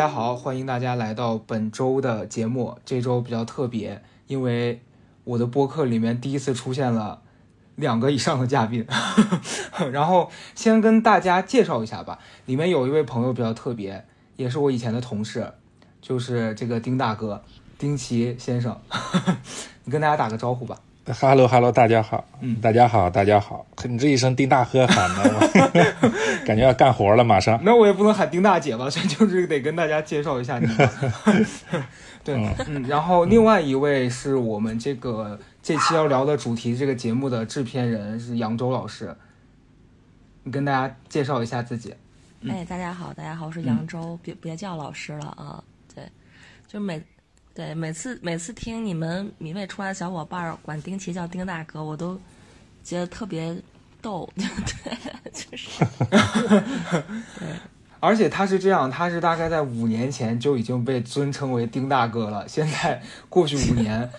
大家好，欢迎大家来到本周的节目。这周比较特别，因为我的播客里面第一次出现了两个以上的嘉宾。然后先跟大家介绍一下吧，里面有一位朋友比较特别，也是我以前的同事，就是这个丁大哥，丁奇先生。你跟大家打个招呼吧。哈喽哈喽，大家好，嗯大家好，大家好。你这一声丁大喝喊的，我感觉要干活了，马上。那我也不能喊丁大姐吧，所以就是得跟大家介绍一下你。对，嗯，然后另外一位是我们这个这期要聊的主题这个节目的制片人是扬州老师，你跟大家介绍一下自己。嗯哎，大家好，大家好，我是扬州，别别叫老师了啊。对，就每对每次每次听你们米未出来的小伙伴儿管丁奇叫丁大哥，我都觉得特别逗。对，就是 而且他是这样，他是大概在五年前就已经被尊称为丁大哥了，现在过去五年，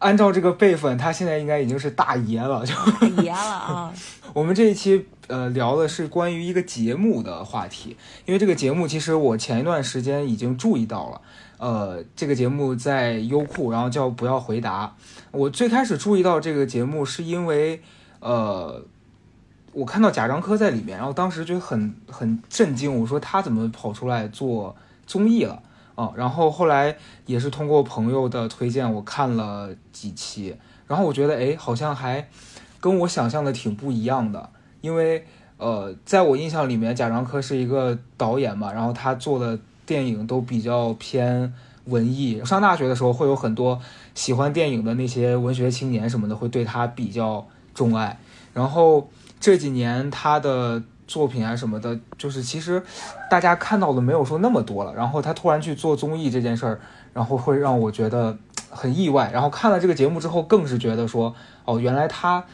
按照这个辈分，他现在应该已经是大爷了，就。太爷了啊。我们这一期呃聊的是关于一个节目的话题，因为这个节目其实我前一段时间已经注意到了，呃，这个节目在优酷，然后叫不要回答。我最开始注意到这个节目是因为呃，我看到贾樟柯在里面，然后当时就很很震惊，我说他怎么跑出来做综艺了啊？然后后来也是通过朋友的推荐，我看了几期，然后我觉得哎，好像还。跟我想象的挺不一样的，因为呃，在我印象里面，贾樟柯是一个导演嘛，然后他做的电影都比较偏文艺。上大学的时候，会有很多喜欢电影的那些文学青年什么的，会对他比较钟爱。然后这几年他的作品啊什么的，就是其实大家看到的没有说那么多了。然后他突然去做综艺这件事儿，然后会让我觉得很意外。然后看了这个节目之后，更是觉得说，哦，原来他。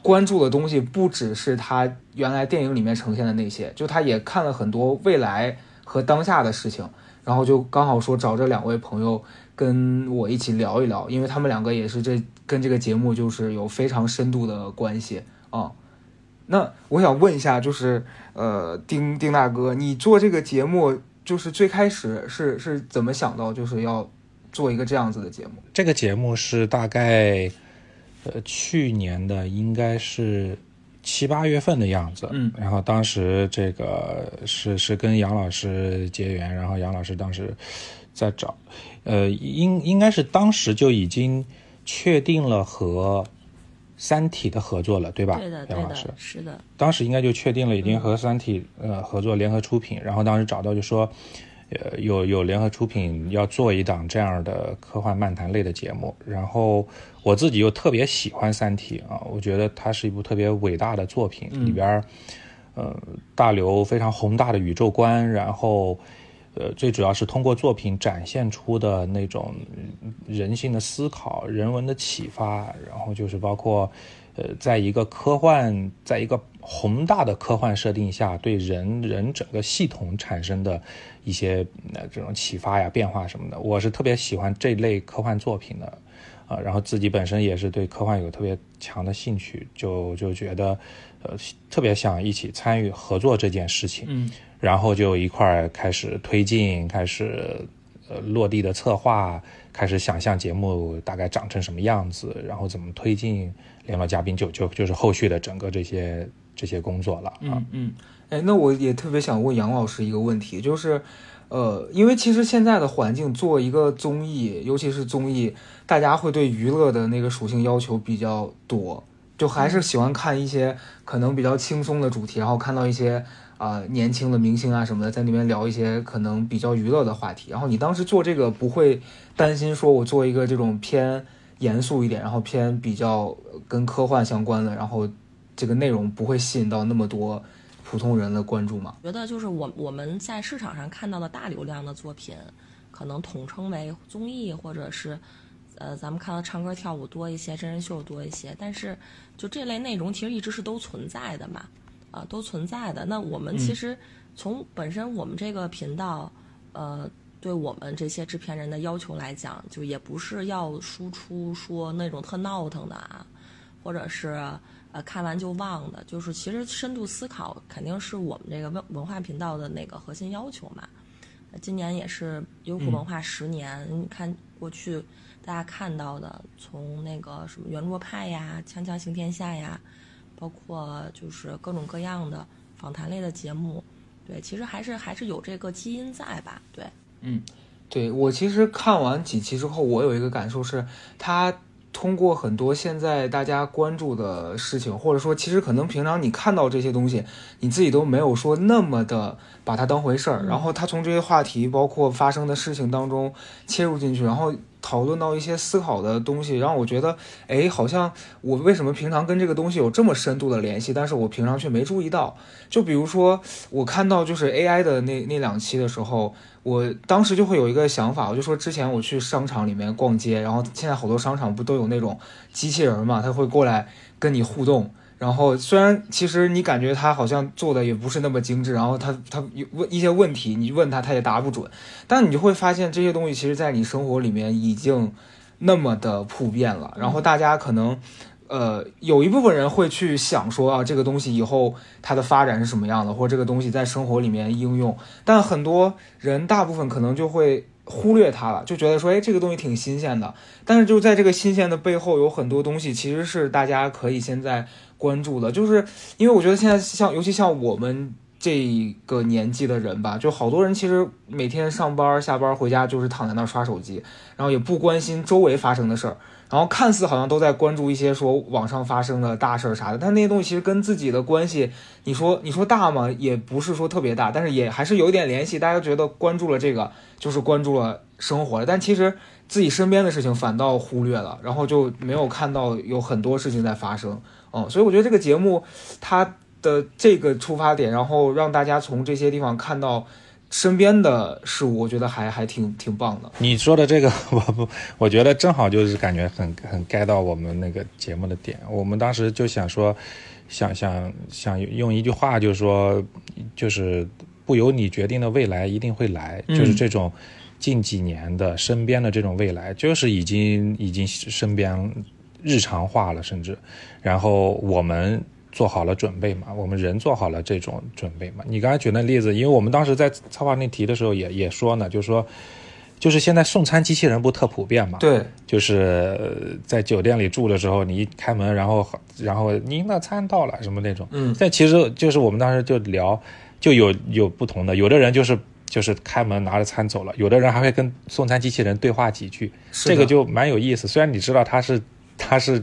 关注的东西不只是他原来电影里面呈现的那些，就他也看了很多未来和当下的事情，然后就刚好说找这两位朋友跟我一起聊一聊，因为他们两个也是这跟这个节目就是有非常深度的关系啊。那我想问一下，就是呃，丁丁大哥，你做这个节目就是最开始是是怎么想到就是要做一个这样子的节目？这个节目是大概。呃，去年的应该是七八月份的样子，嗯，然后当时这个是是跟杨老师结缘，然后杨老师当时在找，呃，应应该是当时就已经确定了和《三体》的合作了，对吧？对的，杨老师是的。当时应该就确定了，已经和《三体》呃合作联合出品，然后当时找到就说。呃，有有联合出品要做一档这样的科幻漫谈类的节目，然后我自己又特别喜欢《三体》啊，我觉得它是一部特别伟大的作品，里边呃大刘非常宏大的宇宙观，然后呃最主要是通过作品展现出的那种人性的思考、人文的启发，然后就是包括呃在一个科幻，在一个宏大的科幻设定下，对人人整个系统产生的。一些呃这种启发呀、变化什么的，我是特别喜欢这类科幻作品的，啊，然后自己本身也是对科幻有特别强的兴趣，就就觉得，呃，特别想一起参与合作这件事情，嗯，然后就一块儿开始推进，开始呃落地的策划，开始想象节目大概长成什么样子，然后怎么推进联络嘉宾，就就就是后续的整个这些这些工作了，嗯嗯。哎，那我也特别想问杨老师一个问题，就是，呃，因为其实现在的环境做一个综艺，尤其是综艺，大家会对娱乐的那个属性要求比较多，就还是喜欢看一些可能比较轻松的主题，然后看到一些啊年轻的明星啊什么的在那边聊一些可能比较娱乐的话题。然后你当时做这个不会担心说我做一个这种偏严肃一点，然后偏比较跟科幻相关的，然后这个内容不会吸引到那么多。普通人的关注吗？觉得就是我我们在市场上看到的大流量的作品，可能统称为综艺，或者是，呃，咱们看到唱歌跳舞多一些，真人秀多一些。但是，就这类内容其实一直是都存在的嘛，啊，都存在的。那我们其实从本身我们这个频道，呃，对我们这些制片人的要求来讲，就也不是要输出说那种特闹腾的啊，或者是。呃，看完就忘的，就是其实深度思考肯定是我们这个文文化频道的那个核心要求嘛。今年也是优酷文化十年，你看过去大家看到的，从那个什么圆桌派呀、锵锵行天下呀，包括就是各种各样的访谈类的节目，对，其实还是还是有这个基因在吧？对，嗯，对我其实看完几期之后，我有一个感受是，他通过很多现在大家关注的事情，或者说其实可能平常你看到这些东西，你自己都没有说那么的把它当回事儿，然后他从这些话题，包括发生的事情当中切入进去，然后。讨论到一些思考的东西，让我觉得，哎，好像我为什么平常跟这个东西有这么深度的联系，但是我平常却没注意到。就比如说，我看到就是 AI 的那那两期的时候，我当时就会有一个想法，我就说之前我去商场里面逛街，然后现在好多商场不都有那种机器人嘛，他会过来跟你互动。然后虽然其实你感觉他好像做的也不是那么精致，然后他他问一些问题，你问他他也答不准，但你就会发现这些东西其实，在你生活里面已经那么的普遍了。然后大家可能，呃，有一部分人会去想说啊，这个东西以后它的发展是什么样的，或者这个东西在生活里面应用，但很多人大部分可能就会。忽略它了，就觉得说，哎，这个东西挺新鲜的。但是就在这个新鲜的背后，有很多东西其实是大家可以现在关注的。就是因为我觉得现在像，尤其像我们这个年纪的人吧，就好多人其实每天上班下班回家就是躺在那儿刷手机，然后也不关心周围发生的事儿。然后看似好像都在关注一些说网上发生的大事儿啥的，但那些东西其实跟自己的关系，你说你说大吗？也不是说特别大，但是也还是有一点联系。大家觉得关注了这个就是关注了生活了，但其实自己身边的事情反倒忽略了，然后就没有看到有很多事情在发生。嗯，所以我觉得这个节目它的这个出发点，然后让大家从这些地方看到。身边的事物，我觉得还还挺挺棒的。你说的这个，我不，我觉得正好就是感觉很很该到我们那个节目的点。我们当时就想说，想想想用一句话，就是说，就是不由你决定的未来一定会来，就是这种近几年的身边的这种未来，就是已经已经身边日常化了，甚至，然后我们。做好了准备嘛？我们人做好了这种准备嘛？你刚才举那例子，因为我们当时在策划那题的时候也也说呢，就是说，就是现在送餐机器人不特普遍嘛？对，就是在酒店里住的时候，你一开门，然后然后您的餐到了什么那种。嗯。但其实就是我们当时就聊，就有有不同的，有的人就是就是开门拿着餐走了，有的人还会跟送餐机器人对话几句，这个就蛮有意思。虽然你知道他是他是。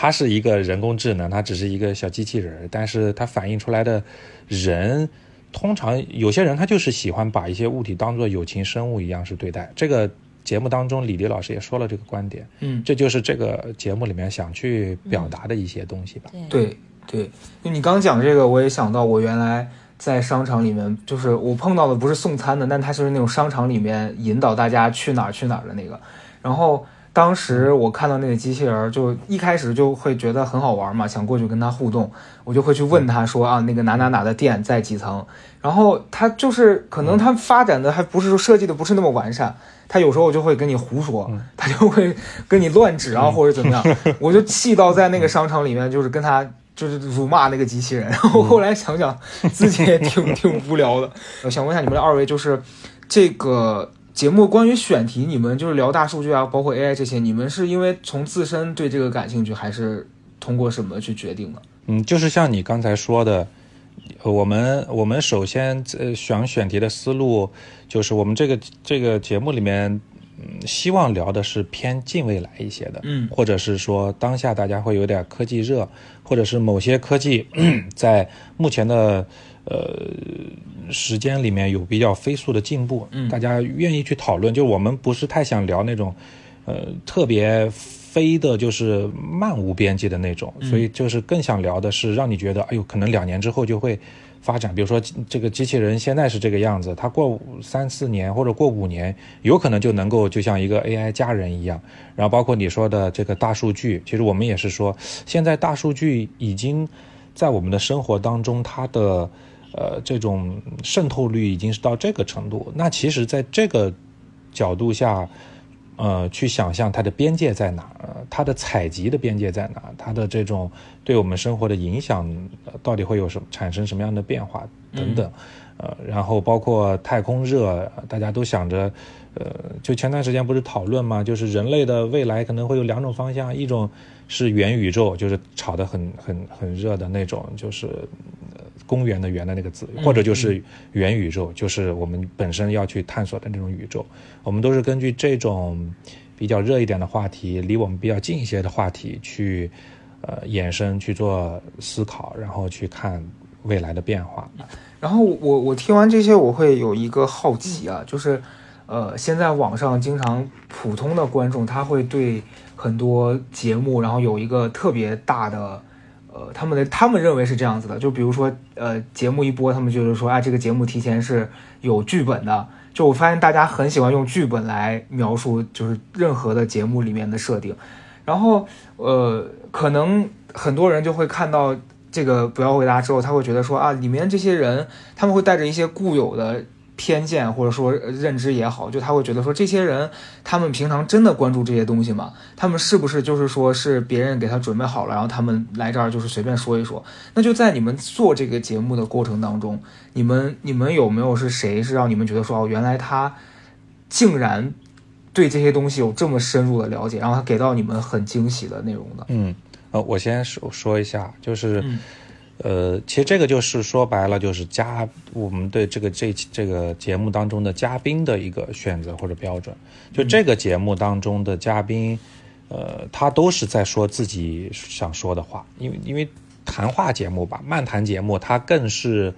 它是一个人工智能，它只是一个小机器人，但是它反映出来的人，通常有些人他就是喜欢把一些物体当做有情生物一样是对待。这个节目当中，李迪老师也说了这个观点，嗯，这就是这个节目里面想去表达的一些东西吧。对。对，就你刚讲这个，我也想到我原来在商场里面，就是我碰到的不是送餐的，但他就是那种商场里面引导大家去哪儿去哪儿的那个，然后。当时我看到那个机器人，就一开始就会觉得很好玩嘛，想过去跟他互动，我就会去问他说啊，那个哪哪哪的店在几层？然后他就是可能他发展的还不是说设计的不是那么完善，他有时候就会跟你胡说，他就会跟你乱指啊或者怎么样，我就气到在那个商场里面就是跟他就是辱骂那个机器人。然后后来想想自己也挺 挺无聊的，我想问一下你们二位，就是这个。节目关于选题，你们就是聊大数据啊，包括 AI 这些，你们是因为从自身对这个感兴趣，还是通过什么去决定的？嗯，就是像你刚才说的，我们我们首先呃选选题的思路，就是我们这个这个节目里面，嗯，希望聊的是偏近未来一些的，嗯，或者是说当下大家会有点科技热，或者是某些科技在目前的。呃，时间里面有比较飞速的进步，嗯，大家愿意去讨论。就我们不是太想聊那种，呃，特别飞的，就是漫无边际的那种，所以就是更想聊的是让你觉得，哎呦，可能两年之后就会发展。比如说这个机器人现在是这个样子，它过三四年或者过五年，有可能就能够就像一个 AI 家人一样。然后包括你说的这个大数据，其实我们也是说，现在大数据已经在我们的生活当中，它的。呃，这种渗透率已经是到这个程度，那其实，在这个角度下，呃，去想象它的边界在哪，它的采集的边界在哪，它的这种对我们生活的影响到底会有什么产生什么样的变化？等等，呃，然后包括太空热，大家都想着，呃，就前段时间不是讨论嘛，就是人类的未来可能会有两种方向，一种是元宇宙，就是炒得很很很热的那种，就是呃公园的园的那个字，或者就是元宇宙，就是我们本身要去探索的那种宇宙。我们都是根据这种比较热一点的话题，离我们比较近一些的话题去呃衍生去做思考，然后去看未来的变化。然后我我听完这些，我会有一个好奇啊，就是，呃，现在网上经常普通的观众他会对很多节目，然后有一个特别大的，呃，他们的他们认为是这样子的，就比如说，呃，节目一播，他们就是说，啊，这个节目提前是有剧本的。就我发现大家很喜欢用剧本来描述，就是任何的节目里面的设定。然后，呃，可能很多人就会看到这个不要回答之后，他会觉得说啊，里面这些人他们会带着一些固有的偏见或者说呃认知也好，就他会觉得说这些人他们平常真的关注这些东西吗？他们是不是就是说是别人给他准备好了，然后他们来这儿就是随便说一说？那就在你们做这个节目的过程当中，你们你们有没有是谁是让你们觉得说哦，原来他竟然对这些东西有这么深入的了解，然后他给到你们很惊喜的内容的？嗯，呃，我先说说一下，就是，嗯呃，其实这个就是说白了，就是嘉我们对这个这这个节目当中的嘉宾的一个选择或者标准。就这个节目当中的嘉宾，呃，他都是在说自己想说的话，因为因为谈话节目吧，漫谈节目，他更是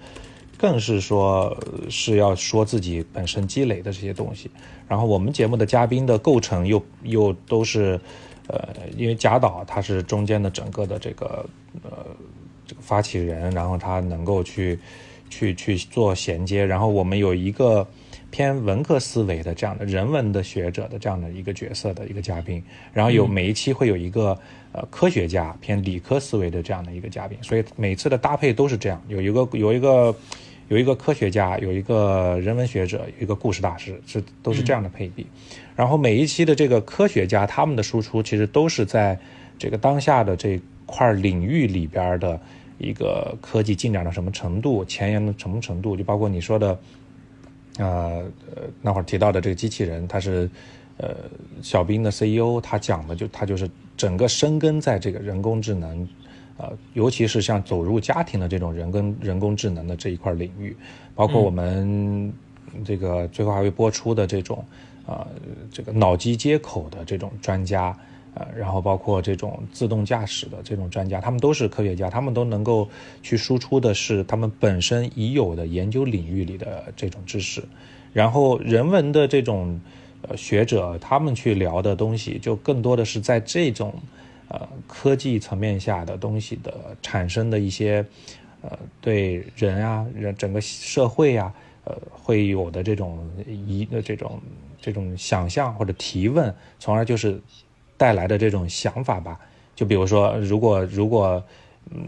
更是说是要说自己本身积累的这些东西。然后我们节目的嘉宾的构成又又都是，呃，因为贾导他是中间的整个的这个呃发起人，然后他能够去去去做衔接，然后我们有一个偏文科思维的这样的人文的学者的这样的一个角色的一个嘉宾，然后有每一期会有一个呃科学家偏理科思维的这样的一个嘉宾，所以每次的搭配都是这样，有一个有一个。有一个科学家，有一个人文学者，一个故事大师，是都是这样的配比。然后每一期的这个科学家，他们的输出其实都是在这个当下的这块领域里边的一个科技进展到什么程度，前沿的什么程度，就包括你说的，呃，那会儿提到的这个机器人，它是呃小兵的 CEO，他讲的就他就是整个深耕在这个人工智能。呃，尤其是像走入家庭的这种人跟人工智能的这一块领域，包括我们这个最后还会播出的这种，呃，这个脑机接口的这种专家，呃，然后包括这种自动驾驶的这种专家，他们都是科学家，他们都能够去输出的是他们本身已有的研究领域里的这种知识，然后人文的这种呃学者，他们去聊的东西，就更多的是在这种。呃，科技层面下的东西的产生的一些，呃，对人啊，人整个社会呀、呃，会有的这种一的这种这种想象或者提问，从而就是带来的这种想法吧。就比如说，如果如果嗯，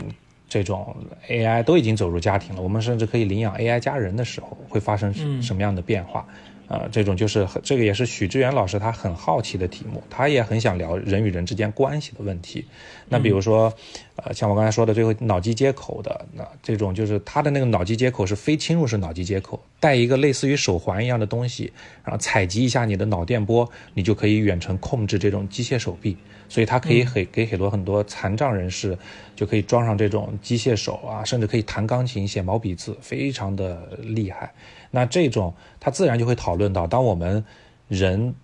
这种 AI 都已经走入家庭了，我们甚至可以领养 AI 家人的时候，会发生嗯什么样的变化？呃，这种就是很这个也是许志远老师他很好奇的题目，他也很想聊人与人之间关系的问题。那比如说，呃，像我刚才说的这个脑机接口的，那这种就是他的那个脑机接口是非侵入式脑机接口，带一个类似于手环一样的东西，然后采集一下你的脑电波，你就可以远程控制这种机械手臂。所以它可以给给很多很多残障人士就可以装上这种机械手啊，甚至可以弹钢琴、写毛笔字，非常的厉害。那这种他自然就会讨论到，当我们人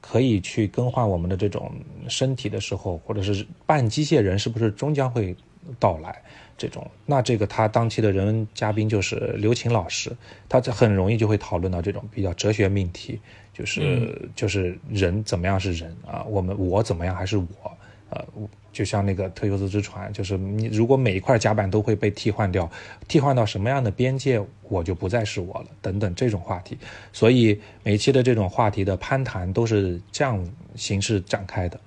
可以去更换我们的这种身体的时候，或者是半机械人是不是终将会到来？这种，那这个他当期的人文嘉宾就是刘琴老师，他这很容易就会讨论到这种比较哲学命题，就是、就是人怎么样是人啊？我们我怎么样还是我？呃，就像那个特修斯之船，就是你如果每一块甲板都会被替换掉，替换到什么样的边界，我就不再是我了，等等这种话题。所以每一期的这种话题的攀谈都是这样形式展开的。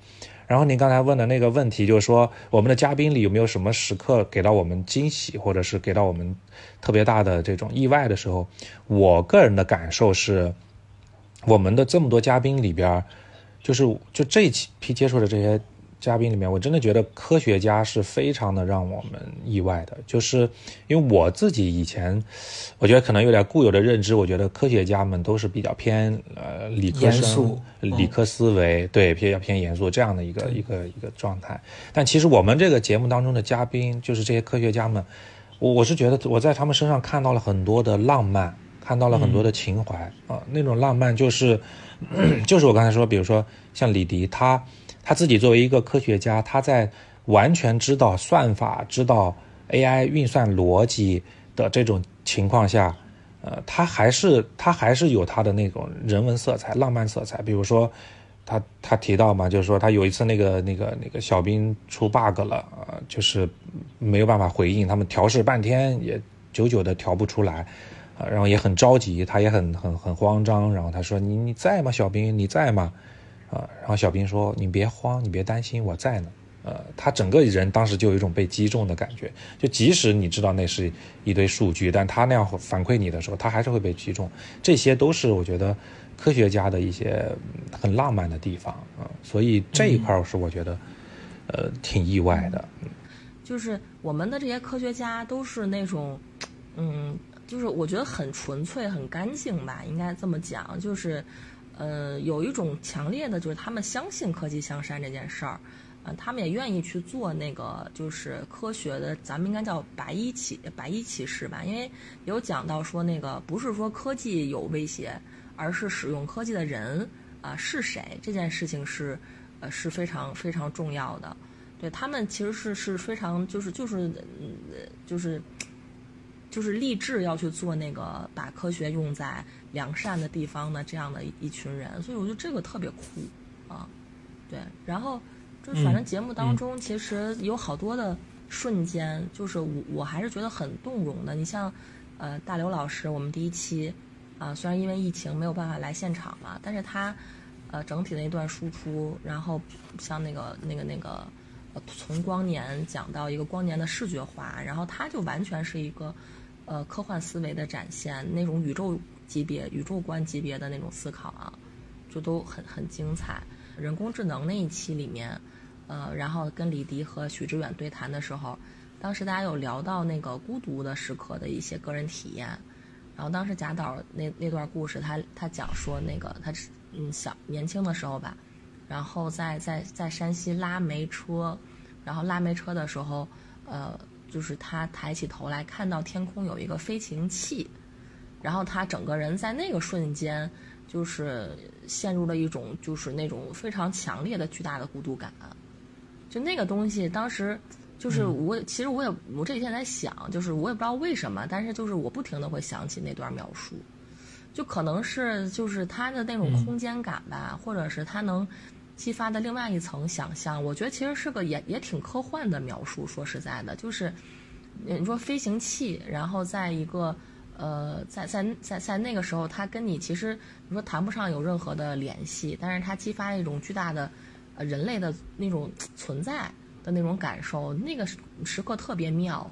然后您刚才问的那个问题，就是说我们的嘉宾里有没有什么时刻给到我们惊喜，或者是给到我们特别大的这种意外的时候，我个人的感受是，我们的这么多嘉宾里边，就是就这一期批接触的这些嘉宾里面，我真的觉得科学家是非常的让我们意外的，就是因为我自己以前，我觉得可能有点固有的认知，我觉得科学家们都是比较偏呃理科生、理科思维，对，比较偏严肃这样的一个一个一个状态。但其实我们这个节目当中的嘉宾，就是这些科学家们，我我是觉得我在他们身上看到了很多的浪漫，看到了很多的情怀啊、那种浪漫就是 就是我刚才说，比如说像李迪他。他自己作为一个科学家，他在完全知道算法、知道 AI 运算逻辑的这种情况下，呃，他还是他还是有他的那种人文色彩、浪漫色彩。比如说，他他提到嘛，就是说他有一次那个那个那个小兵出 bug 了，呃，就是没有办法回应，他们调试半天也久久的调不出来，啊，然后也很着急，他也很很很慌张，然后他说：“你你在吗，小兵？你在吗？”啊，然后小兵说：“你别慌，你别担心，我在呢。”呃，他整个人当时就有一种被击中的感觉，就即使你知道那是一堆数据，但他那样反馈你的时候，他还是会被击中。这些都是我觉得科学家的一些很浪漫的地方啊，所以这一块是我觉得呃挺意外的。就是我们的这些科学家都是那种，嗯，就是我觉得很纯粹、很干净吧，应该这么讲，就是。呃，有一种强烈的，就是他们相信科技向善这件事儿，呃，他们也愿意去做那个，就是科学的，咱们应该叫白衣骑白衣骑士吧，因为有讲到说那个不是说科技有威胁，而是使用科技的人啊是谁这件事情是呃是非常非常重要的，对他们其实是是非常就是就是就是。就是立志要去做那个把科学用在良善的地方的这样的一群人，所以我觉得这个特别酷啊，对。然后就反正节目当中其实有好多的瞬间，就是我我还是觉得很动容的。你像呃大刘老师，我们第一期啊，虽然因为疫情没有办法来现场嘛，但是他呃整体的一段输出，然后像那个那个那个从光年讲到一个光年的视觉化，然后他就完全是一个。呃，科幻思维的展现，那种宇宙级别、宇宙观级别的那种思考啊，就都很很精彩。人工智能那一期里面，呃，然后跟李迪和许知远对谈的时候，当时大家有聊到那个孤独的时刻的一些个人体验。然后当时贾导那那段故事，他他讲说那个他嗯小年轻的时候吧，然后在在在山西拉煤车，然后拉煤车的时候，呃。就是他抬起头来看到天空有一个飞行器，然后他整个人在那个瞬间就是陷入了一种就是那种非常强烈的巨大的孤独感，就那个东西当时就是我其实我也我这几天在想，就是我也不知道为什么，但是就是我不停的会想起那段描述，就可能是就是他的那种空间感吧，或者是他能。激发的另外一层想象，我觉得其实是个也也挺科幻的描述。说实在的，就是你说飞行器，然后在一个呃，在在在在那个时候，他跟你其实你说谈不上有任何的联系，但是他激发一种巨大的呃人类的那种存在的那种感受，那个时刻特别妙。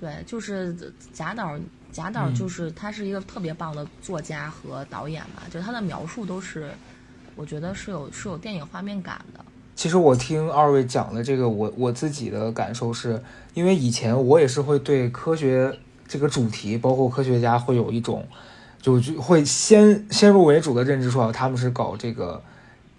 对，就是贾导，贾导就是他是一个特别棒的作家和导演嘛，就他的描述都是。我觉得是有是有电影画面感的。其实我听二位讲的这个，我我自己的感受是，因为以前我也是会对科学这个主题，包括科学家会有一种，就就会先先入为主的认知，说他们是搞这个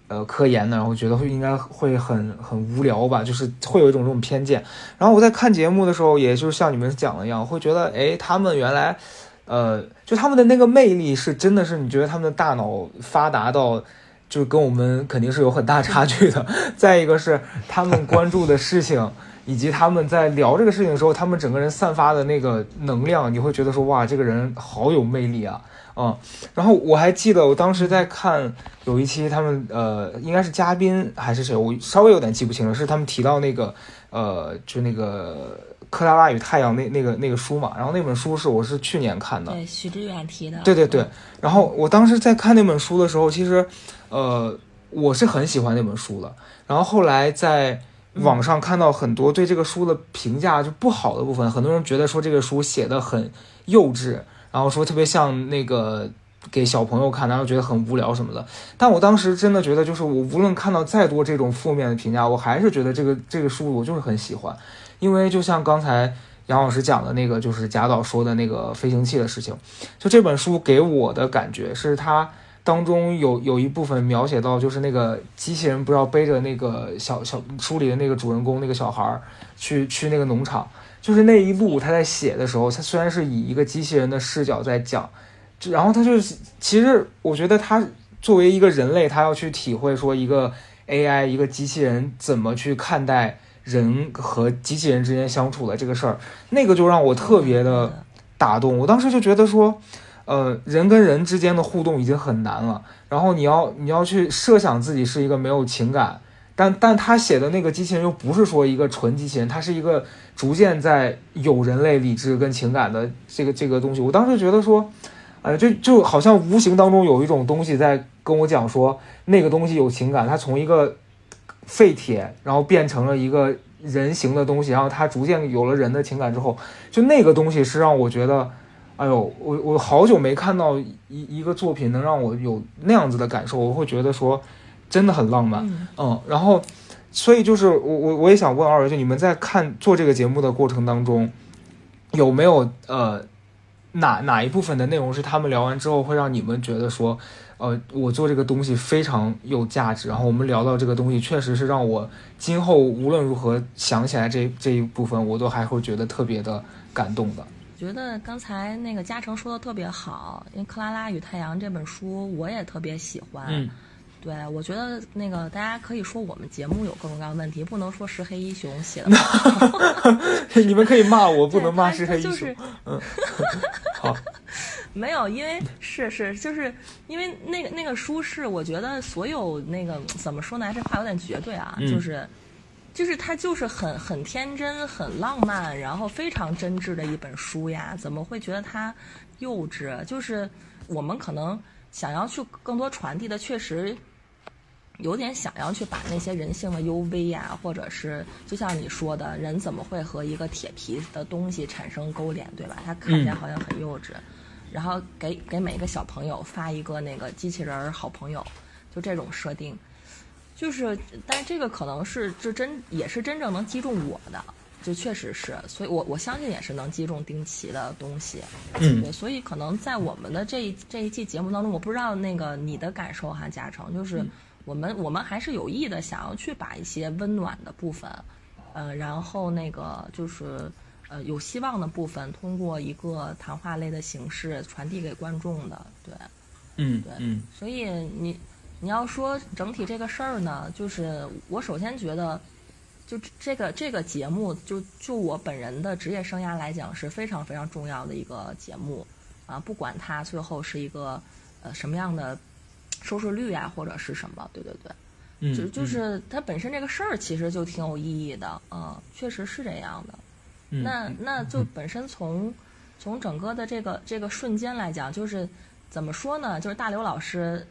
呃科研的，然后觉得会应该会很很无聊吧，就是会有一种这种偏见。然后我在看节目的时候，也就是像你们讲的一样，会觉得哎，他们原来呃，就他们的那个魅力是真的是，你觉得他们的大脑发达到。就跟我们肯定是有很大差距的。再一个是他们关注的事情，以及他们在聊这个事情的时候，他们整个人散发的那个能量，你会觉得说哇，这个人好有魅力啊，嗯。然后我还记得我当时在看有一期他们呃，应该是嘉宾还是谁，我稍微有点记不清了，是他们提到那个呃，就那个《克拉拉与太阳》那那个那个书嘛。然后那本书是我是去年看的，对，许志远提的。对对对。然后我当时在看那本书的时候，其实。呃，我是很喜欢那本书的。然后后来在网上看到很多对这个书的评价就不好的部分，很多人觉得说这个书写的很幼稚，然后说特别像那个给小朋友看，然后觉得很无聊什么的。但我当时真的觉得，就是我无论看到再多这种负面的评价，我还是觉得这个这个书我就是很喜欢，因为就像刚才杨老师讲的那个，就是贾导说的那个飞行器的事情，就这本书给我的感觉是它。当中有有一部分描写到，就是那个机器人不知道背着那个小小书里的那个主人公那个小孩儿去去那个农场，就是那一路他在写的时候，他虽然是以一个机器人的视角在讲，然后他就是其实我觉得他作为一个人类，他要去体会说一个 AI 一个机器人怎么去看待人和机器人之间相处的这个事儿，那个就让我特别的打动。我当时就觉得说。呃，人跟人之间的互动已经很难了，然后你要你要去设想自己是一个没有情感，但但他写的那个机器人又不是说一个纯机器人，他是一个逐渐在有人类理智跟情感的这个这个东西。我当时觉得说，呃，就就好像无形当中有一种东西在跟我讲说，那个东西有情感，它从一个废铁，然后变成了一个人形的东西，然后它逐渐有了人的情感之后，就那个东西是让我觉得。哎呦，我我好久没看到一一个作品能让我有那样子的感受，我会觉得说真的很浪漫，嗯，然后所以就是我我我也想问二位，就你们在看做这个节目的过程当中，有没有呃哪哪一部分的内容是他们聊完之后会让你们觉得说，呃，我做这个东西非常有价值，然后我们聊到这个东西确实是让我今后无论如何想起来这这一部分，我都还会觉得特别的感动的。觉得刚才那个嘉诚说的特别好，因为《克拉拉与太阳》这本书我也特别喜欢。嗯，对，我觉得那个大家可以说我们节目有各种各样的问题，不能说石黑一雄写的。你们可以骂我，不能骂石黑一雄。嗯，好。没有，因为是是，就是因为那个那个书是，我觉得所有那个怎么说呢？这话有点绝对啊，就是。就是它就是很很天真、很浪漫，然后非常真挚的一本书呀，怎么会觉得它幼稚？就是我们可能想要去更多传递的，确实有点想要去把那些人性的幽微呀，或者是就像你说的，人怎么会和一个铁皮的东西产生勾连，对吧？它看起来好像很幼稚，然后给给每个小朋友发一个那个机器人好朋友，就这种设定。就是，但这个可能是这真也是真正能击中我的，就确实是，所以我我相信也是能击中丁奇的东西。嗯，对，所以可能在我们的这一这一季节目当中，我不知道那个你的感受哈，嘉诚，就是我们我们还是有意的想要去把一些温暖的部分，呃，然后那个就是呃有希望的部分，通过一个谈话类的形式传递给观众的，对，嗯，对，嗯，所以你。你要说整体这个事儿呢，就是我首先觉得，就这个这个节目，就就我本人的职业生涯来讲，是非常非常重要的一个节目，啊，不管它最后是一个呃什么样的收视率啊，或者是什么，对对对，嗯就就是它本身这个事儿其实就挺有意义的，嗯，确实是这样的。那那就本身从从整个的这个这个瞬间来讲，就是怎么说呢？就是大刘老师。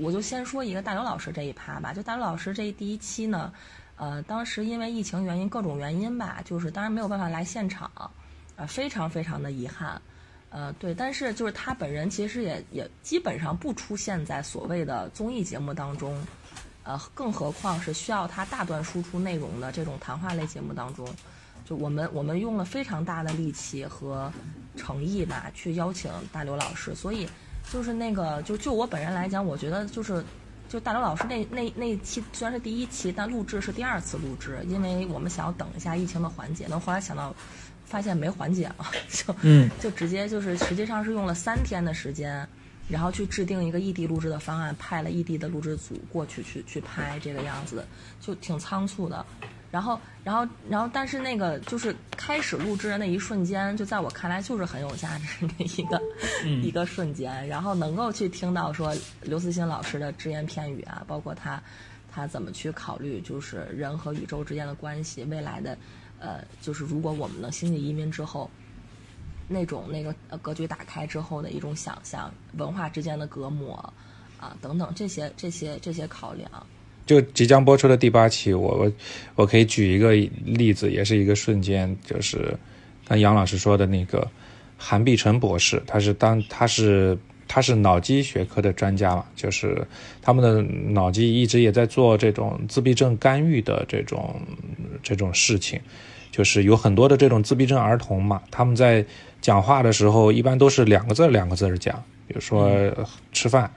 我就先说一个大刘老师这一趴吧。就大刘老师这第一期呢，呃，当时因为疫情原因，各种原因吧，就是当然没有办法来现场，呃，非常非常的遗憾，呃，对。但是就是他本人其实也也基本上不出现在所谓的综艺节目当中，呃，更何况是需要他大段输出内容的这种谈话类节目当中，就我们我们用了非常大的力气和诚意吧，去邀请大刘老师，所以。就是那个，就就我本人来讲，我觉得就是，就大刘老师那那那期虽然是第一期，但录制是第二次录制，因为我们想要等一下疫情的缓解。那后来想到，发现没缓解了，就嗯就直接就是实际上是用了三天的时间，然后去制定一个异地录制的方案，派了异地的录制组过去去去拍这个样子，就挺仓促的。然后，然后，然后，但是那个就是开始录制的那一瞬间，就在我看来就是很有价值的一个一个瞬间。然后能够去听到说刘慈欣老师的只言片语啊，包括他他怎么去考虑就是人和宇宙之间的关系，未来的呃，就是如果我们能星际移民之后，那种那个格局打开之后的一种想象，文化之间的隔膜啊等等这些这些这些考量。就即将播出的第八期，我我我可以举一个例子，也是一个瞬间，就是跟杨老师说的那个韩碧晨博士，他是当他是他是脑机学科的专家嘛，就是他们的脑机一直也在做这种自闭症干预的这种这种事情，就是有很多的这种自闭症儿童嘛，他们在讲话的时候一般都是两个字两个字讲，比如说吃饭、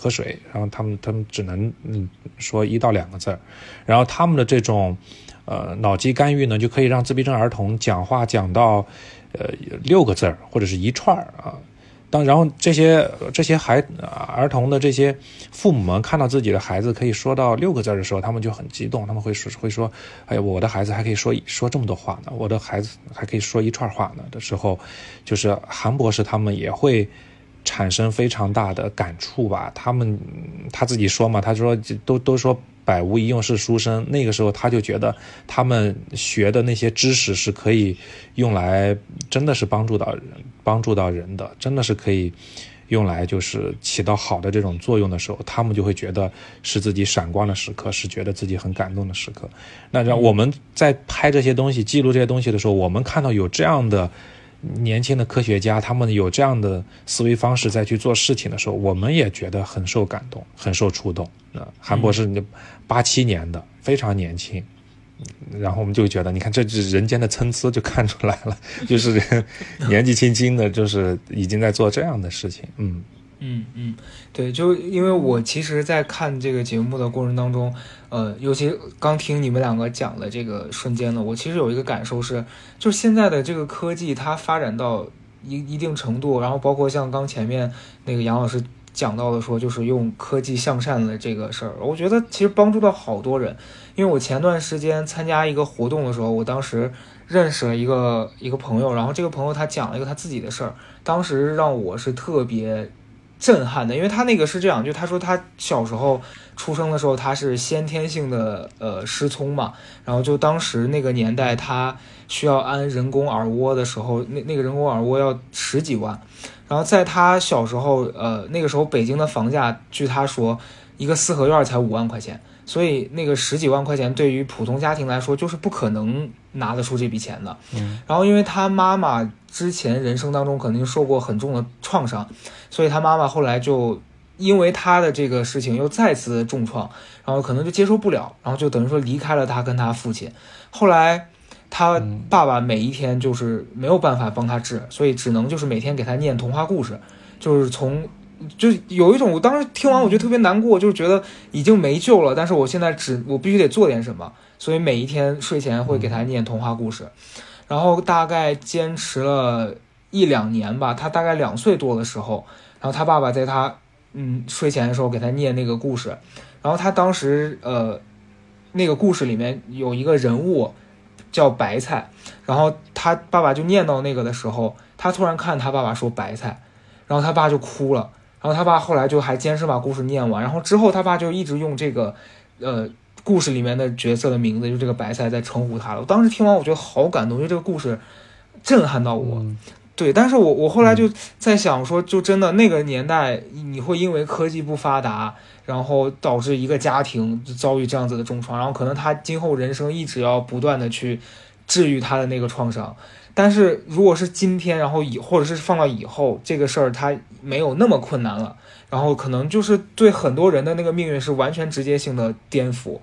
喝水，然后他们他们只能嗯说一到两个字，然后他们的这种呃脑机干预呢，就可以让自闭症儿童讲话讲到呃六个字或者是一串儿啊。当然后这些这些孩儿童的这些父母们看到自己的孩子可以说到六个字的时候，他们就很激动，他们会说会说，哎，我的孩子还可以说说这么多话呢，我的孩子还可以说一串话呢的时候，就是韩博士他们也会产生非常大的感触吧。他们他自己说嘛，他说都都说。百无一用是书生，那个时候他就觉得他们学的那些知识是可以用来，真的是帮助到，帮助到人的，真的是可以用来就是起到好的这种作用的时候，他们就会觉得是自己闪光的时刻，是觉得自己很感动的时刻。那让我们在拍这些东西、记录这些东西的时候，我们看到有这样的。年轻的科学家，他们有这样的思维方式再去做事情的时候，我们也觉得很受感动，很受触动。那韩博士，八七年的，非常年轻，然后我们就觉得，你看，这是人间的参差就看出来了，就是年纪轻轻的，就是已经在做这样的事情。嗯嗯嗯，对，就因为我其实，在看这个节目的过程当中。呃，尤其刚听你们两个讲的这个瞬间呢，我其实有一个感受是，就现在的这个科技它发展到一一定程度，然后包括像刚前面那个杨老师讲到的说，就是用科技向善的这个事儿，我觉得其实帮助到好多人。因为我前段时间参加一个活动的时候，我当时认识了一个一个朋友，然后这个朋友他讲了一个他自己的事儿，当时让我是特别。震撼的，因为他那个是这样，就他说他小时候出生的时候他是先天性的呃失聪嘛，然后就当时那个年代他需要安人工耳蜗的时候，那那个人工耳蜗要十几万，然后在他小时候呃那个时候北京的房价据他说一个四合院才五万块钱，所以那个十几万块钱对于普通家庭来说就是不可能拿得出这笔钱的，嗯，然后因为他妈妈之前人生当中肯定受过很重的创伤。所以他妈妈后来就因为他的这个事情又再次重创，然后可能就接受不了，然后就等于说离开了他跟他父亲。后来他爸爸每一天就是没有办法帮他治，所以只能就是每天给他念童话故事，就是从就有一种我当时听完我觉得特别难过，就是觉得已经没救了，但是我现在只我必须得做点什么，所以每一天睡前会给他念童话故事，然后大概坚持了一两年吧，他大概两岁多的时候。然后他爸爸在他嗯睡前的时候给他念那个故事，然后他当时呃那个故事里面有一个人物叫白菜，然后他爸爸就念到那个的时候，他突然看他爸爸说白菜，然后他爸就哭了，然后他爸后来就还坚持把故事念完，然后之后他爸就一直用这个呃故事里面的角色的名字，就这个白菜在称呼他了。我当时听完我觉得好感动，因为这个故事震撼到我。对，但是我我后来就在想说，就真的那个年代，你会因为科技不发达，然后导致一个家庭遭遇这样子的重创，然后可能他今后人生一直要不断的去治愈他的那个创伤。但是如果是今天，然后以或者是放到以后，这个事儿它没有那么困难了，然后可能就是对很多人的那个命运是完全直接性的颠覆。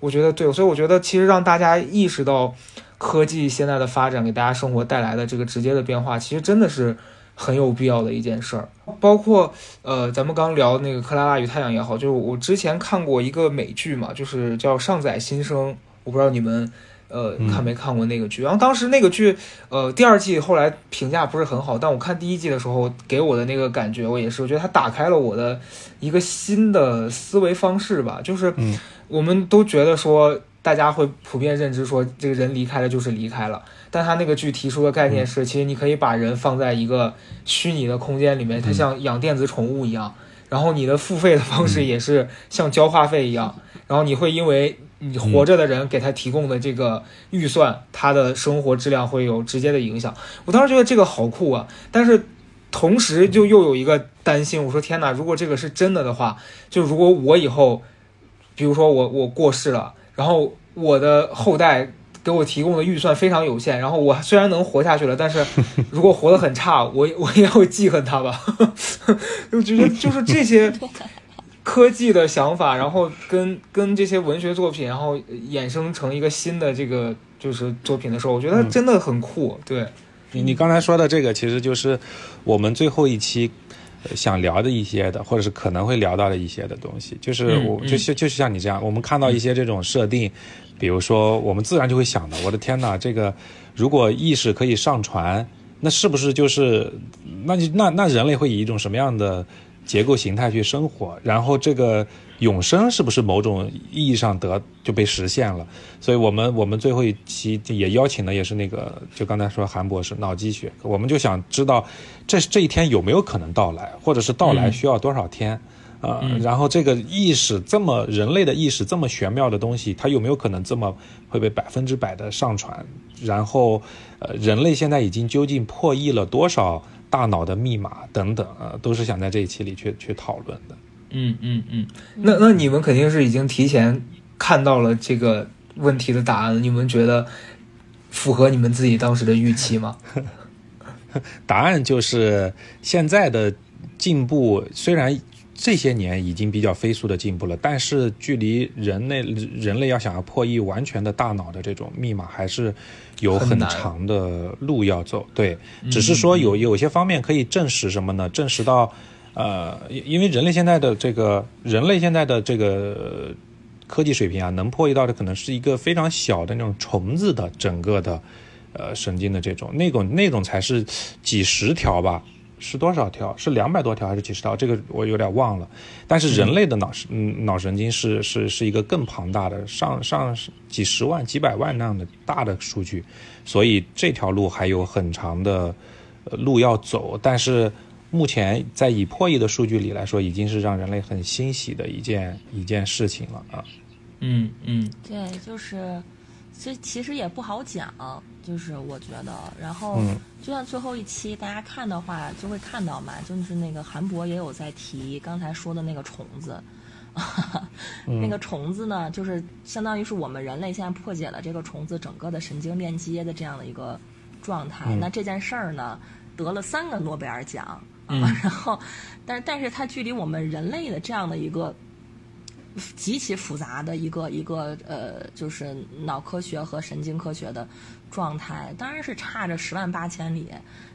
我觉得对，所以我觉得其实让大家意识到。科技现在的发展给大家生活带来的这个直接的变化，其实真的是很有必要的一件事儿。包括呃，咱们刚聊那个《克拉拉与太阳》也好，就是我之前看过一个美剧嘛，就是叫《上载新生》，我不知道你们呃看没看过那个剧。然后当时那个剧呃第二季后来评价不是很好，但我看第一季的时候给我的那个感觉，我也是我觉得它打开了我的一个新的思维方式吧，就是我们都觉得说。大家会普遍认知说，这个人离开了就是离开了。但他那个剧提出的概念是，其实你可以把人放在一个虚拟的空间里面，它像养电子宠物一样。然后你的付费的方式也是像交话费一样。然后你会因为你活着的人给他提供的这个预算，他的生活质量会有直接的影响。我当时觉得这个好酷啊！但是同时就又有一个担心，我说天哪，如果这个是真的的话，就如果我以后，比如说我我过世了。然后我的后代给我提供的预算非常有限，然后我虽然能活下去了，但是如果活得很差，我我也会记恨他吧？就觉得就是这些 科技的想法，然后跟跟这些文学作品，然后衍生成一个新的这个就是作品的时候，我觉得真的很酷。对你你刚才说的这个，其实就是我们最后一期。想聊的一些的，或者是可能会聊到的一些的东西，就是我就是就是像你这样，我们看到一些这种设定，比如说我们自然就会想的，我的天哪，这个如果意识可以上传，那是不是就是那就那那人类会以一种什么样的结构形态去生活？然后这个。永生是不是某种意义上得就被实现了？所以我们我们最后一期也邀请的也是那个，就刚才说韩博士脑机学，我们就想知道这这一天有没有可能到来，或者是到来需要多少天？呃，然后这个意识这么人类的意识这么玄妙的东西，它有没有可能这么会被百分之百的上传？然后呃，人类现在已经究竟破译了多少大脑的密码等等啊，都是想在这一期里去去讨论的。嗯嗯嗯，那那你们肯定是已经提前看到了这个问题的答案，你们觉得符合你们自己当时的预期吗？答案就是现在的进步，虽然这些年已经比较飞速的进步了，但是距离人类人类要想要破译完全的大脑的这种密码，还是有很长的路要走。对，只是说有有些方面可以证实什么呢？证实到。呃，因因为人类现在的这个人类现在的这个科技水平啊，能破译到的可能是一个非常小的那种虫子的整个的呃神经的这种那种那种才是几十条吧，是多少条？是两百多条还是几十条？这个我有点忘了。但是人类的脑神嗯脑神经是是是一个更庞大的上上几十万几百万那样的大的数据，所以这条路还有很长的路要走，但是。目前在已破译的数据里来说，已经是让人类很欣喜的一件一件事情了啊。嗯嗯，对，就是，这其实也不好讲，就是我觉得，然后就像最后一期大家看的话，就会看到嘛，就是那个韩博也有在提刚才说的那个虫子，那个虫子呢，就是相当于是我们人类现在破解了这个虫子整个的神经链接的这样的一个状态。那这件事儿呢，得了三个诺贝尔奖。嗯，然后，但是，但是它距离我们人类的这样的一个极其复杂的一个一个呃，就是脑科学和神经科学的状态，当然是差着十万八千里。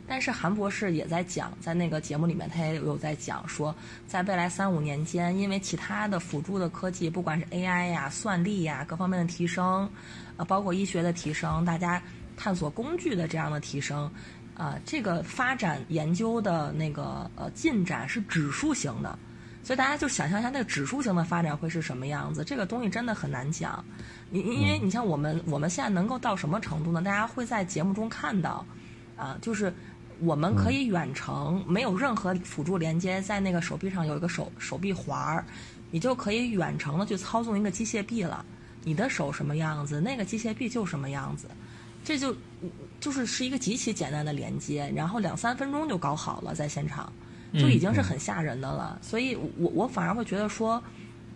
但是韩博士也在讲，在那个节目里面，他也有在讲说，在未来三五年间，因为其他的辅助的科技，不管是 AI 呀、算力呀各方面的提升，呃，包括医学的提升，大家探索工具的这样的提升。啊，这个发展研究的那个呃进展是指数型的，所以大家就想象一下那个指数型的发展会是什么样子。这个东西真的很难讲，你因为你像我们我们现在能够到什么程度呢？大家会在节目中看到，啊，就是我们可以远程没有任何辅助连接，在那个手臂上有一个手手臂环儿，你就可以远程的去操纵一个机械臂了。你的手什么样子，那个机械臂就什么样子，这就。就是是一个极其简单的连接，然后两三分钟就搞好了，在现场就已经是很吓人的了。所以，我我反而会觉得说，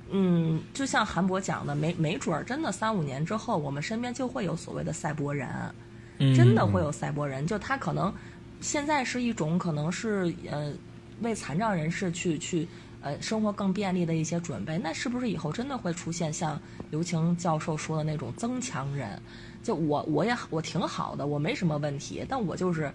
嗯，就像韩博讲的，没没准儿真的三五年之后，我们身边就会有所谓的赛博人，真的会有赛博人。就他可能现在是一种可能是呃为残障人士去去呃生活更便利的一些准备，那是不是以后真的会出现像刘晴教授说的那种增强人？就我我也我挺好的，我没什么问题，但我就是，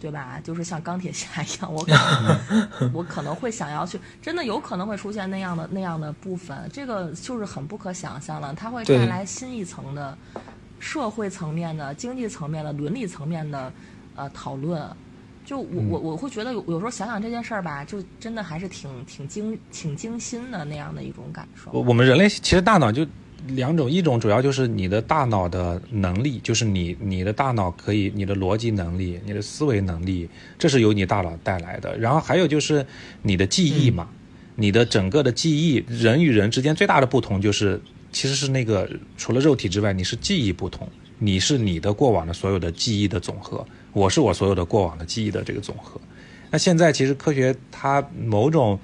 对吧？就是像钢铁侠一样，我可 能我可能会想要去，真的有可能会出现那样的那样的部分，这个就是很不可想象了。它会带来新一层的社会层面的、经济层面的、伦理层面的呃讨论。就我我我会觉得有有时候想想这件事儿吧，就真的还是挺挺惊挺惊心的那样的一种感受。我我们人类其实大脑就。两种，一种主要就是你的大脑的能力，就是你你的大脑可以，你的逻辑能力、你的思维能力，这是由你大脑带来的。然后还有就是你的记忆嘛，你的整个的记忆，人与人之间最大的不同就是，其实是那个除了肉体之外，你是记忆不同，你是你的过往的所有的记忆的总和，我是我所有的过往的记忆的这个总和。那现在其实科学它某种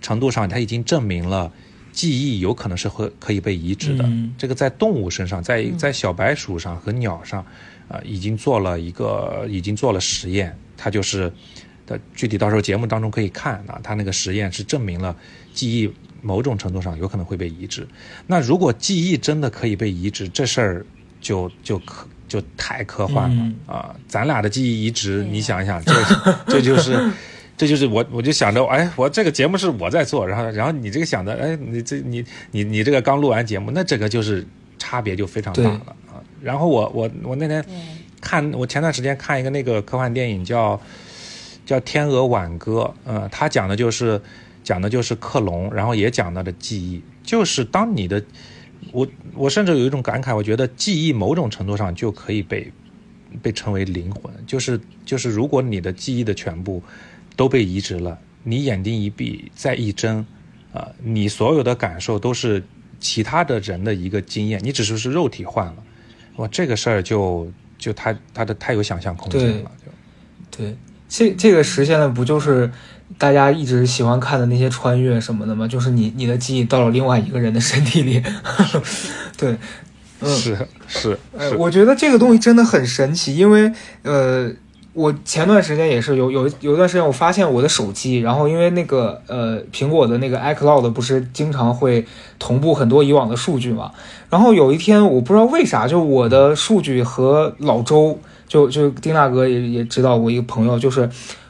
程度上它已经证明了。记忆有可能是会可以被移植的。嗯这个在动物身上，在在小白鼠上和鸟上，啊、已经做了一个已经做了实验，它就是的具体到时候节目当中可以看啊，它那个实验是证明了记忆某种程度上有可能会被移植。那如果记忆真的可以被移植，这事儿就就可就太科幻了嗯啊！咱俩的记忆移植，你想一想，这这就是。这就是我，我就想着，哎，我这个节目是我在做，然后，然后你这个想着，哎，你这你你你这个刚录完节目，那这个就是差别就非常大了啊。然后我我我那天，看，我前段时间看一个那个科幻电影叫叫《天鹅挽歌》，呃，它讲的就是讲的就是克隆，然后也讲到的记忆，就是当你的，我我甚至有一种感慨，我觉得记忆某种程度上就可以被被称为灵魂，就是就是如果你的记忆的全部都被移植了，你眼睛一闭再一睁，啊、你所有的感受都是其他的人的一个经验，你只是是肉体换了，哇，这个事儿就就他他的太有想象空间了，就。对，这这个实现了不就是大家一直喜欢看的那些穿越什么的吗？就是你你的记忆到了另外一个人的身体里，对，嗯，是是呃，是，我觉得这个东西真的很神奇，因为呃，我前段时间也是有有有一段时间，我发现我的手机，然后因为那个呃苹果的那个 iCloud 不是经常会同步很多以往的数据嘛，然后有一天我不知道为啥，就我的数据和老周，就就丁大哥也也知道我一个朋友，就是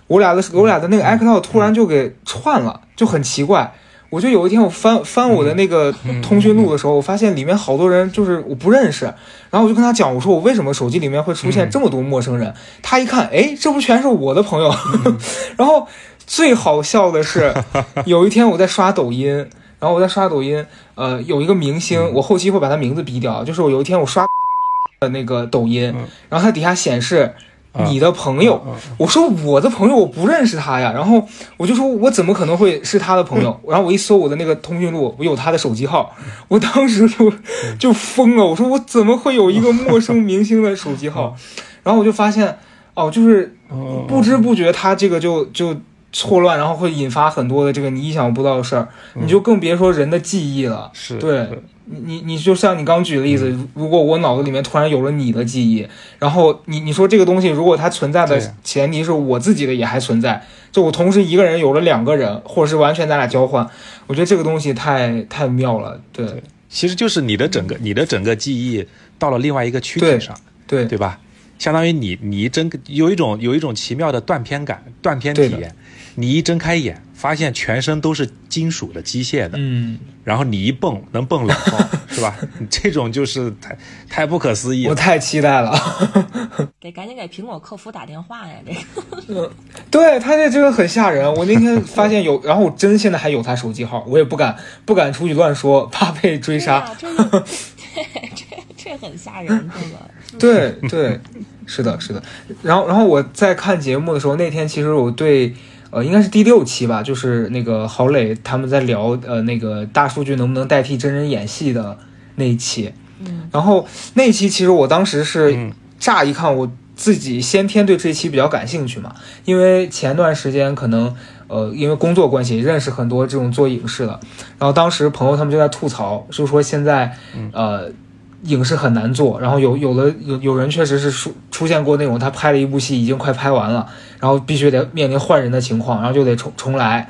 我俩的我俩的那个 iCloud 突然就给串了，就很奇怪。我就有一天我翻翻我的那个通讯录的时候，我发现里面好多人就是我不认识，然后我就跟他讲，我说我为什么手机里面会出现这么多陌生人？他一看，哎，这不全是我的朋友。然后最好笑的是，有一天我在刷抖音，然后我在刷抖音，呃，有一个明星，我后期会把他名字逼掉，就是我有一天我刷的那个抖音，然后它底下显示。你的朋友，我说我的朋友我不认识他呀，然后我就说我怎么可能会是他的朋友？然后我一搜我的那个通讯录，我有他的手机号，我当时就就疯了，我说我怎么会有一个陌生明星的手机号？然后我就发现，哦，就是不知不觉他这个就就错乱，然后会引发很多的这个你意想不到的事儿，你就更别说人的记忆了。是对你你你就像你刚举的例子，如果我脑子里面突然有了你的记忆，然后你你说这个东西如果它存在的前提是我自己的也还存在，就我同时一个人有了两个人，或者是完全咱俩交换，我觉得这个东西太太妙了。对其实就是你的整个你的整个记忆到了另外一个躯体上，对对吧？相当于你你真有一种有一种奇妙的断片感、断片体验。你一睁开眼，发现全身都是金属的、机械的，嗯，然后你一蹦能蹦老高，是吧？这种就是太太不可思议了。我太期待了。得赶紧给苹果客服打电话呀！这个 对他这真的很吓人。我那天发现有，然后我真现在还有他手机号，我也不敢不敢出去乱说，怕被追杀。对呀，这个对这这很吓人，这个对对，是的，是的。然后，然后我在看节目的时候，那天其实我对，呃，应该是第六期吧，就是那个郝磊他们在聊，呃，那个大数据能不能代替真人演戏的那一期。嗯，然后那一期其实我当时是嗯乍一看，我自己先天对这一期比较感兴趣嘛，因为前段时间可能。呃，因为工作关系认识很多这种做影视的，然后当时朋友他们就在吐槽，就说现在，呃，影视很难做，然后有有的有有人确实是出出现过那种他拍了一部戏已经快拍完了，然后必须得面临换人的情况，然后就得重重来。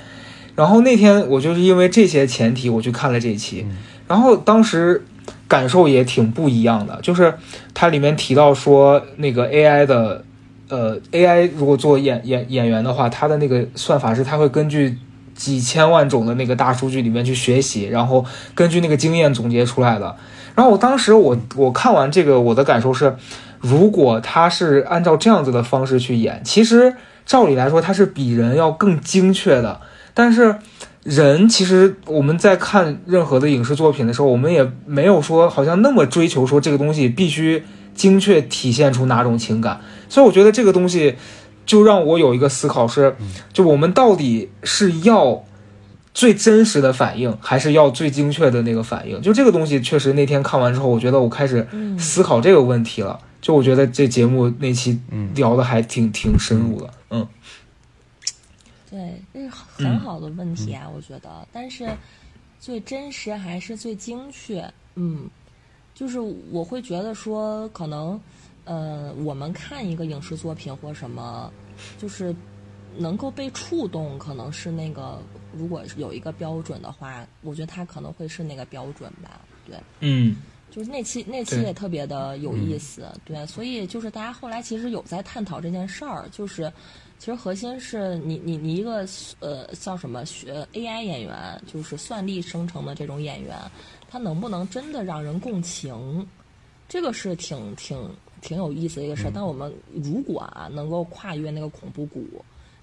然后那天我就是因为这些前提我去看了这一期，然后当时感受也挺不一样的，就是它里面提到说那个 AI 的，呃，AI 如果做演演演员的话，它的那个算法是它会根据几千万种的那个大数据里面去学习，然后根据那个经验总结出来的。然后我当时我我看完这个，我的感受是，如果他是按照这样子的方式去演，其实照理来说他是比人要更精确的，但是。人其实我们在看任何的影视作品的时候，我们也没有说好像那么追求说这个东西必须精确体现出哪种情感，所以我觉得这个东西就让我有一个思考是，就我们到底是要最真实的反应，还是要最精确的那个反应？就这个东西，确实那天看完之后，我觉得我开始思考这个问题了。就我觉得这节目那期聊的还挺挺深入的，嗯对，这是很好的问题啊，我觉得。但是，最真实还是最精确？嗯，就是我会觉得说，可能，呃，我们看一个影视作品或什么，就是能够被触动，可能是那个，如果有一个标准的话，我觉得它可能会是那个标准吧。对，嗯，就是那期那期也特别的有意思，对，所以就是大家后来其实有在探讨这件事儿，就是其实核心是你你你一个呃叫什么学 AI 演员，就是算力生成的这种演员，他能不能真的让人共情？这个是挺挺挺有意思的一个事儿。但我们如果啊能够跨越那个恐怖谷，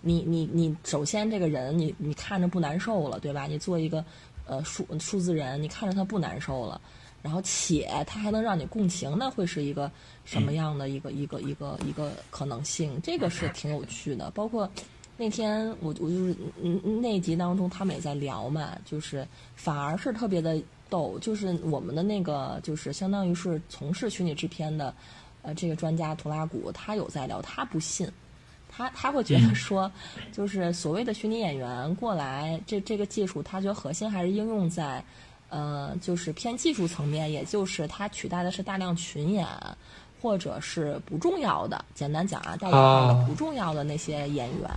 你你你首先这个人你你看着不难受了，对吧？你做一个呃数数字人，你看着他不难受了，然后且他还能让你共情，那会是一个什么样的一个、一个一个一个可能性？这个是挺有趣的。包括那天我我就是嗯嗯那一集当中他们也在聊嘛，就是反而是特别的逗，就是我们的那个就是相当于是从事虚拟制片的呃这个专家图拉古，他有在聊，他不信。他他会觉得说，就是所谓的虚拟演员过来，这这个技术，他觉得核心还是应用在，呃，就是偏技术层面，也就是它取代的是大量群演，或者是不重要的，简单讲啊，带引号的啊不重要的那些演员，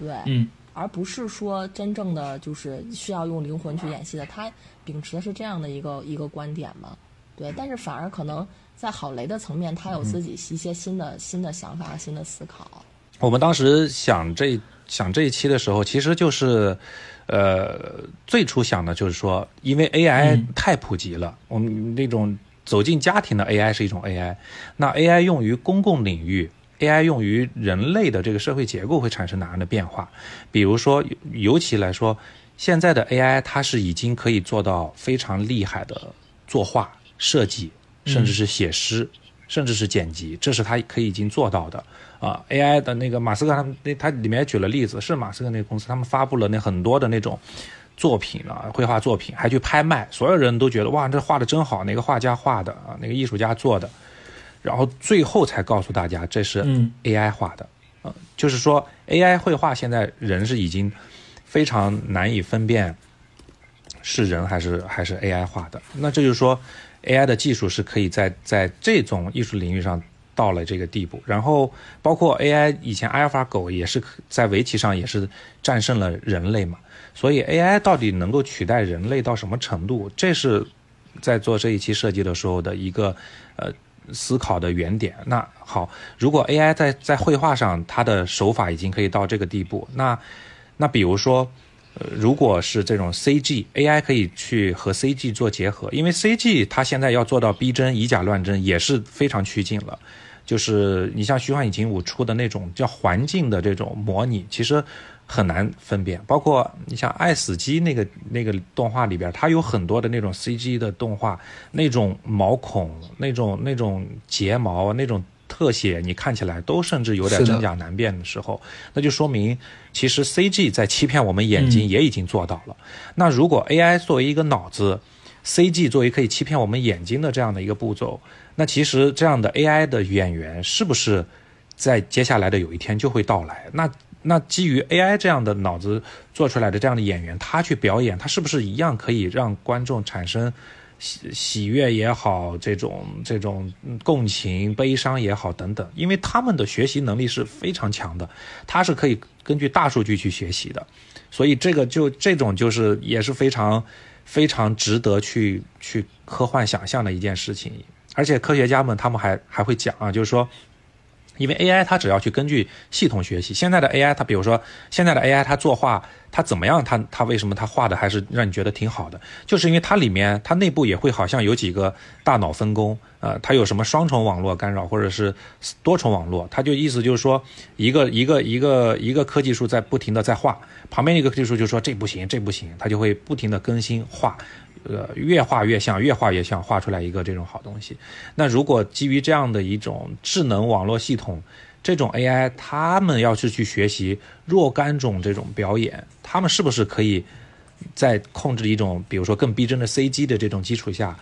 对，嗯而不是说真正的就是需要用灵魂去演戏的。他秉持的是这样的一个一个观点嘛，对，但是反而可能在郝雷的层面，他有自己一些新的、新的想法、新的思考。我们当时想这想这一期的时候，其实就是，呃，最初想的就是说，因为 AI 嗯太普及了，我们那种走进家庭的 AI 是一种 AI，那 AI 用于公共领域。AI 用于人类的这个社会结构会产生哪样的变化？比如说，尤其来说，现在的 AI 它是已经可以做到非常厉害的作画、设计，甚至是写诗，甚至是剪辑，这是他可以已经做到的啊。AI 的那个马斯克他们那他里面举了例子，是马斯克那个公司，他们发布了那很多的那种作品啊，绘画作品，还去拍卖，所有人都觉得哇，这画的真好，哪个画家画的啊，哪个艺术家做的，然后最后才告诉大家这是嗯 AI 画的，呃，就是说 AI 绘画现在人是已经非常难以分辨是人还是还是 AI 画的。那这就是说，AI 的技术是可以在在这种艺术领域上到了这个地步。然后包括 AI 以前阿尔法狗也是在围棋上也是战胜了人类嘛。所以 AI 到底能够取代人类到什么程度？这是在做这一期设计的时候的一个呃思考的原点。那好，如果 AI 在在绘画上它的手法已经可以到这个地步，那那比如说。如果是这种 CG，AI 可以去和 CG 做结合，因为 CG 它现在要做到逼真、以假乱真也是非常趋近了。就是你像虚幻引擎五出的那种叫环境的这种模拟，其实很难分辨。包括你像爱死机那个那个动画里边，它有很多的那种 CG 的动画，那种毛孔、那种那种睫毛、那种特写，你看起来都甚至有点真假难辨的时候，那就说明其实 CG 在欺骗我们眼睛嗯也已经做到了。那如果 AI 作为一个脑子，CG 作为可以欺骗我们眼睛的这样的一个步骤，那其实这样的 AI 的演员是不是在接下来的有一天就会到来？那那基于 AI 这样的脑子做出来的这样的演员，他去表演，他是不是一样可以让观众产生喜喜悦也好，这种这种共情、悲伤也好等等？因为他们的学习能力是非常强的，他是可以根据大数据去学习的，所以这个就这种就是也是非常非常值得去去科幻想象的一件事情。而且科学家们他们还还会讲啊，就是说。因为 AI 它只要去根据系统学习，现在的 AI 它比如说现在的 AI 它作画它怎么样，它它为什么它画的还是让你觉得挺好的？就是因为它里面它内部也会好像有几个大脑分工，呃，它有什么双重网络干扰或者是多重网络，它就意思就是说一个一个一个一个科技树在不停的在画，旁边一个科技树就说这不行这不行，它就会不停的更新画。呃，越画越像，越画越像，画出来一个这种好东西。那如果基于这样的一种智能网络系统，这种 AI，他们要是去学习若干种这种表演，他们是不是可以在控制一种，比如说更逼真的 CG 的这种基础下，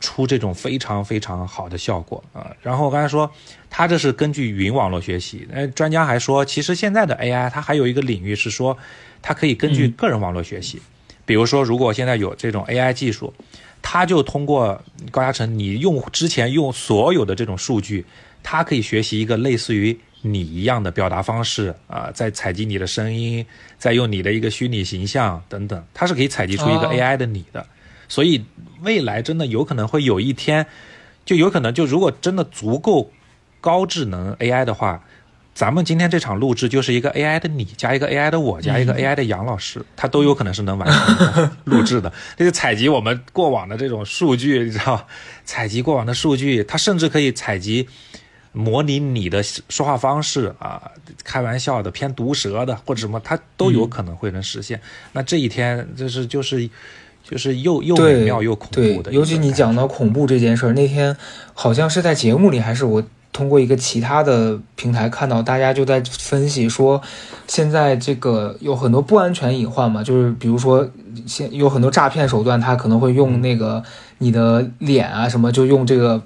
出这种非常非常好的效果啊？然后我刚才说，它这是根据云网络学习。呃，专家还说，其实现在的 AI 它还有一个领域是说，它可以根据个人网络学习。比如说，如果现在有这种 AI 技术，它就通过高嘉诚你用之前用所有的这种数据，它可以学习一个类似于你一样的表达方式啊，在采集你的声音，再用你的一个虚拟形象等等，它是可以采集出一个 AI 的你的。所以未来真的有可能会有一天，就有可能就如果真的足够高智能 AI 的话。咱们今天这场录制就是一个 AI 的你加一个 AI 的我加一个 AI 的杨老师，他都有可能是能完成 录制的。这就采集我们过往的这种数据，你知道，采集过往的数据，它甚至可以采集模拟你的说话方式啊，开玩笑的、偏毒舌的或者什么，它都有可能会能实现。那这一天就是就是就是又又美妙又恐怖的。尤其你讲到恐怖这件事儿，那天好像是在节目里还是我。通过一个其他的平台看到，大家就在分析说，现在这个有很多不安全隐患嘛，就是比如说，现有很多诈骗手段，他可能会用那个你的脸啊什么，就用这个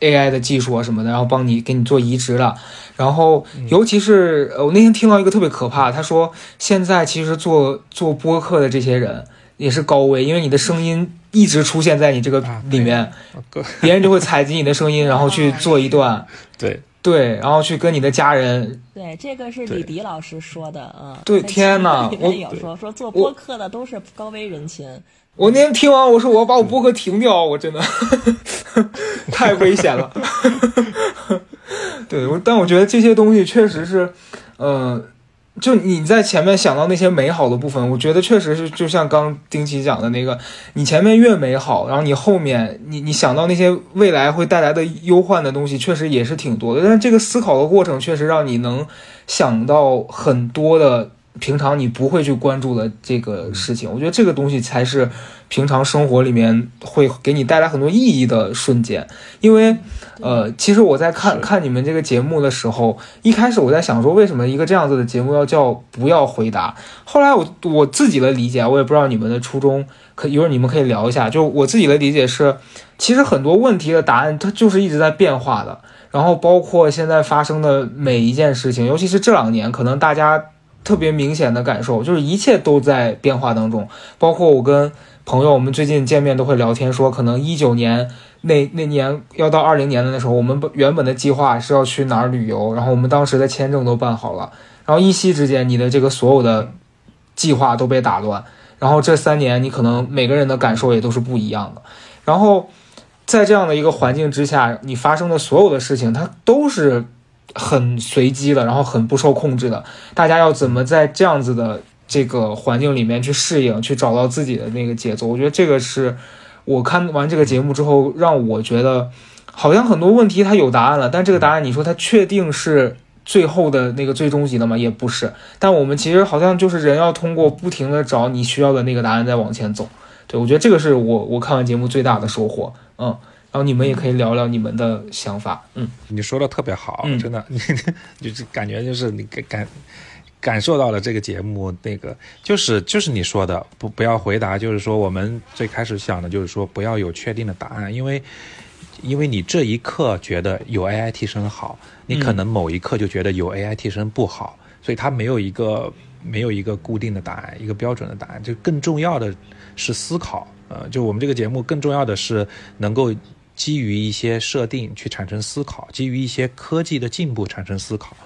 AI 的技术啊什么的，然后帮你给你做移植了。然后，尤其是我那天听到一个特别可怕，他说现在其实做做播客的这些人也是高危，因为你的声音。一直出现在你这个里面，别人就会采集你的声音，然后去做一段，对对，然后去跟你的家人。对，这个是李迪老师说的，嗯。对，天哪！我有说说做播客的都是高危人群。我那天听完，我说我要把我播客停掉，我真的 太危险了。对，我但我觉得这些东西确实是，嗯。就你在前面想到那些美好的部分，我觉得确实是，就像刚丁奇讲的那个，你前面越美好，然后你后面你你想到那些未来会带来的忧患的东西，确实也是挺多的。但这个思考的过程，确实让你能想到很多的。平常你不会去关注的这个事情，我觉得这个东西才是平常生活里面会给你带来很多意义的瞬间。因为，呃，其实我在看看你们这个节目的时候，一开始我在想说，为什么一个这样子的节目要叫“不要回答”？后来我我自己的理解，我也不知道你们的初衷，可一会儿你们可以聊一下。就我自己的理解是，其实很多问题的答案它就是一直在变化的。然后包括现在发生的每一件事情，尤其是这两年，可能大家。特别明显的感受就是一切都在变化当中，包括我跟朋友，我们最近见面都会聊天，说可能一九年那那年要到二零年的那时候，我们原本的计划是要去哪儿旅游，然后我们当时的签证都办好了，然后一夕之间，你的这个所有的计划都被打乱，然后这三年你可能每个人的感受也都是不一样的，然后在这样的一个环境之下，你发生的所有的事情，它都是。很随机的，然后很不受控制的，大家要怎么在这样子的这个环境里面去适应，去找到自己的那个节奏？我觉得这个是我看完这个节目之后，让我觉得好像很多问题它有答案了，但这个答案你说它确定是最后的那个最终极的吗？也不是。但我们其实好像就是人要通过不停的找你需要的那个答案再往前走。对我觉得这个是我我看完节目最大的收获。嗯。然后你们也可以聊聊你们的想法，嗯，你说的特别好，真的，你就是感觉就是你感感受到了这个节目那个，就是就是你说的不不要回答，就是说我们最开始想的就是说不要有确定的答案，因为因为你这一刻觉得有 AI 替身好，你可能某一刻就觉得有 AI 替身不好，所以它没有一个没有一个固定的答案，一个标准的答案，就更重要的是思考，呃，就我们这个节目更重要的是能够。基于一些设定去产生思考，基于一些科技的进步产生思考，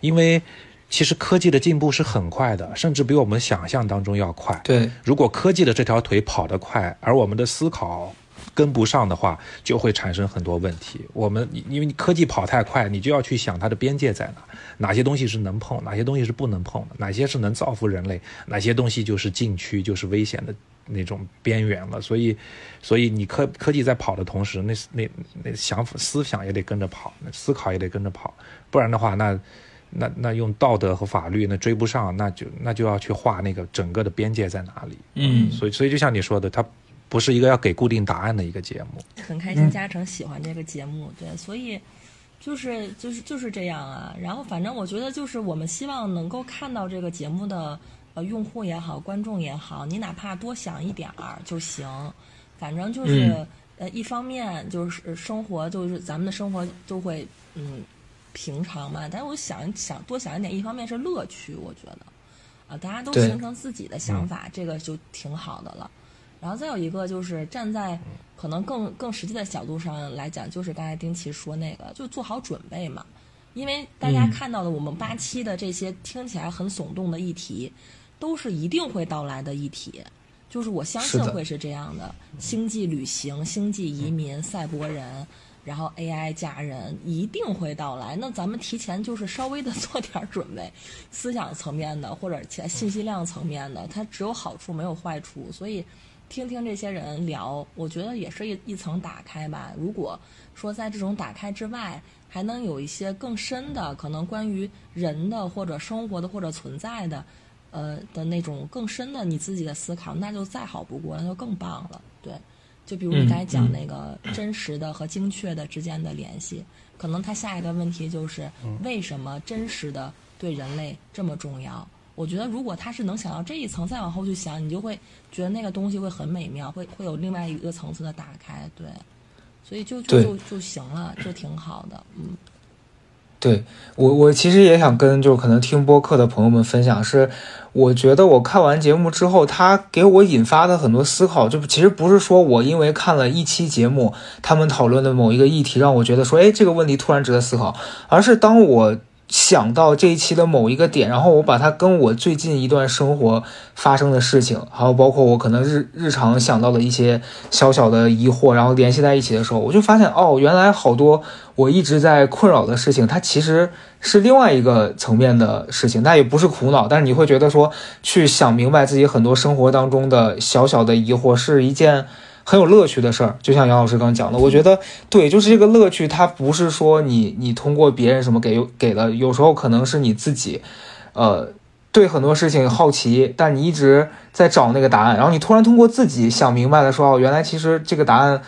因为其实科技的进步是很快的，甚至比我们想象当中要快。对，如果科技的这条腿跑得快，而我们的思考跟不上的话，就会产生很多问题。我们因为你科技跑太快，你就要去想它的边界在哪，哪些东西是能碰，哪些东西是不能碰的，哪些是能造福人类，哪些东西就是禁区，就是危险的。那种边缘了，所以，所以你科科技在跑的同时，那那那想法思想也得跟着跑，思考也得跟着跑，不然的话，那那那用道德和法律那追不上，那就那就要去画那个整个的边界在哪里。嗯，所以所以就像你说的，它不是一个要给固定答案的一个节目。很开心嘉诚喜欢这个节目，对，所以就是就是就是这样啊。然后反正我觉得就是我们希望能够看到这个节目的。用户也好，观众也好，你哪怕多想一点儿就行，反正就是呃，一方面就是生活，就是咱们的生活就会嗯平常嘛。但是我想想多想一点，一方面是乐趣，我觉得啊，大家都形成自己的想法，这个就挺好的了。然后再有一个就是站在可能更更实际的角度上来讲，就是刚才丁奇说那个，就做好准备嘛。因为大家嗯看到的我们八七的这些听起来很耸动的议题，都是一定会到来的议题。就是我相信会是这样的：星际旅行、星际移民、赛博人，然后 AI 家人一定会到来。那咱们提前就是稍微的做点准备，思想层面的或者其他信息量层面的，它只有好处没有坏处。所以，听听这些人聊，我觉得也是一一层打开吧。如果说在这种打开之外，还能有一些更深的，可能关于人的或者生活的或者存在的，呃的那种更深的你自己的思考，那就再好不过，那就更棒了。对，就比如你嗯刚才讲嗯那个真实的和精确的之间的联系，可能他下一个问题就是为什么真实的对人类这么重要？我觉得如果他是能想到这一层，再往后去想，你就会觉得那个东西会很美妙，会会有另外一个层次的打开。对，所以就就就就行了，就挺好的。嗯。对我，我其实也想跟就是可能听播客的朋友们分享，是我觉得我看完节目之后，他给我引发的很多思考，就其实不是说我因为看了一期节目，他们讨论的某一个议题让我觉得说，哎，这个问题突然值得思考，而是当我想到这一期的某一个点，然后我把它跟我最近一段生活发生的事情，还有包括我可能日日常想到的一些小小的疑惑，然后联系在一起的时候，我就发现哦，原来好多我一直在困扰的事情，它其实是另外一个层面的事情，它也不是苦恼，但是你会觉得说去想明白自己很多生活当中的小小的疑惑是一件。很有乐趣的事儿，就像杨老师刚讲的，我觉得对，就是这个乐趣，它不是说你你通过别人什么给给的，有时候可能是你自己，呃，对很多事情好奇，但你一直在找那个答案，然后你突然通过自己想明白了，说哦，原来其实这个答案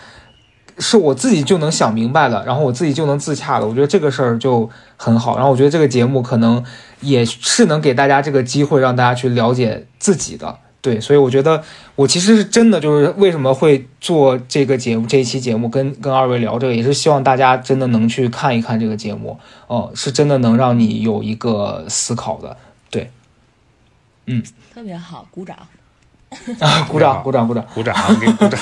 是我自己就能想明白了，然后我自己就能自洽了，我觉得这个事儿就很好。然后我觉得这个节目可能也是能给大家这个机会，让大家去了解自己的。对，所以我觉得我其实是真的就是为什么会做这个节目这一期节目跟跟二位聊这个，也是希望大家真的能去看一看这个节目，哦、是真的能让你有一个思考的。对，嗯特别好，鼓掌。啊，鼓掌，鼓掌，鼓掌。鼓掌，给鼓掌。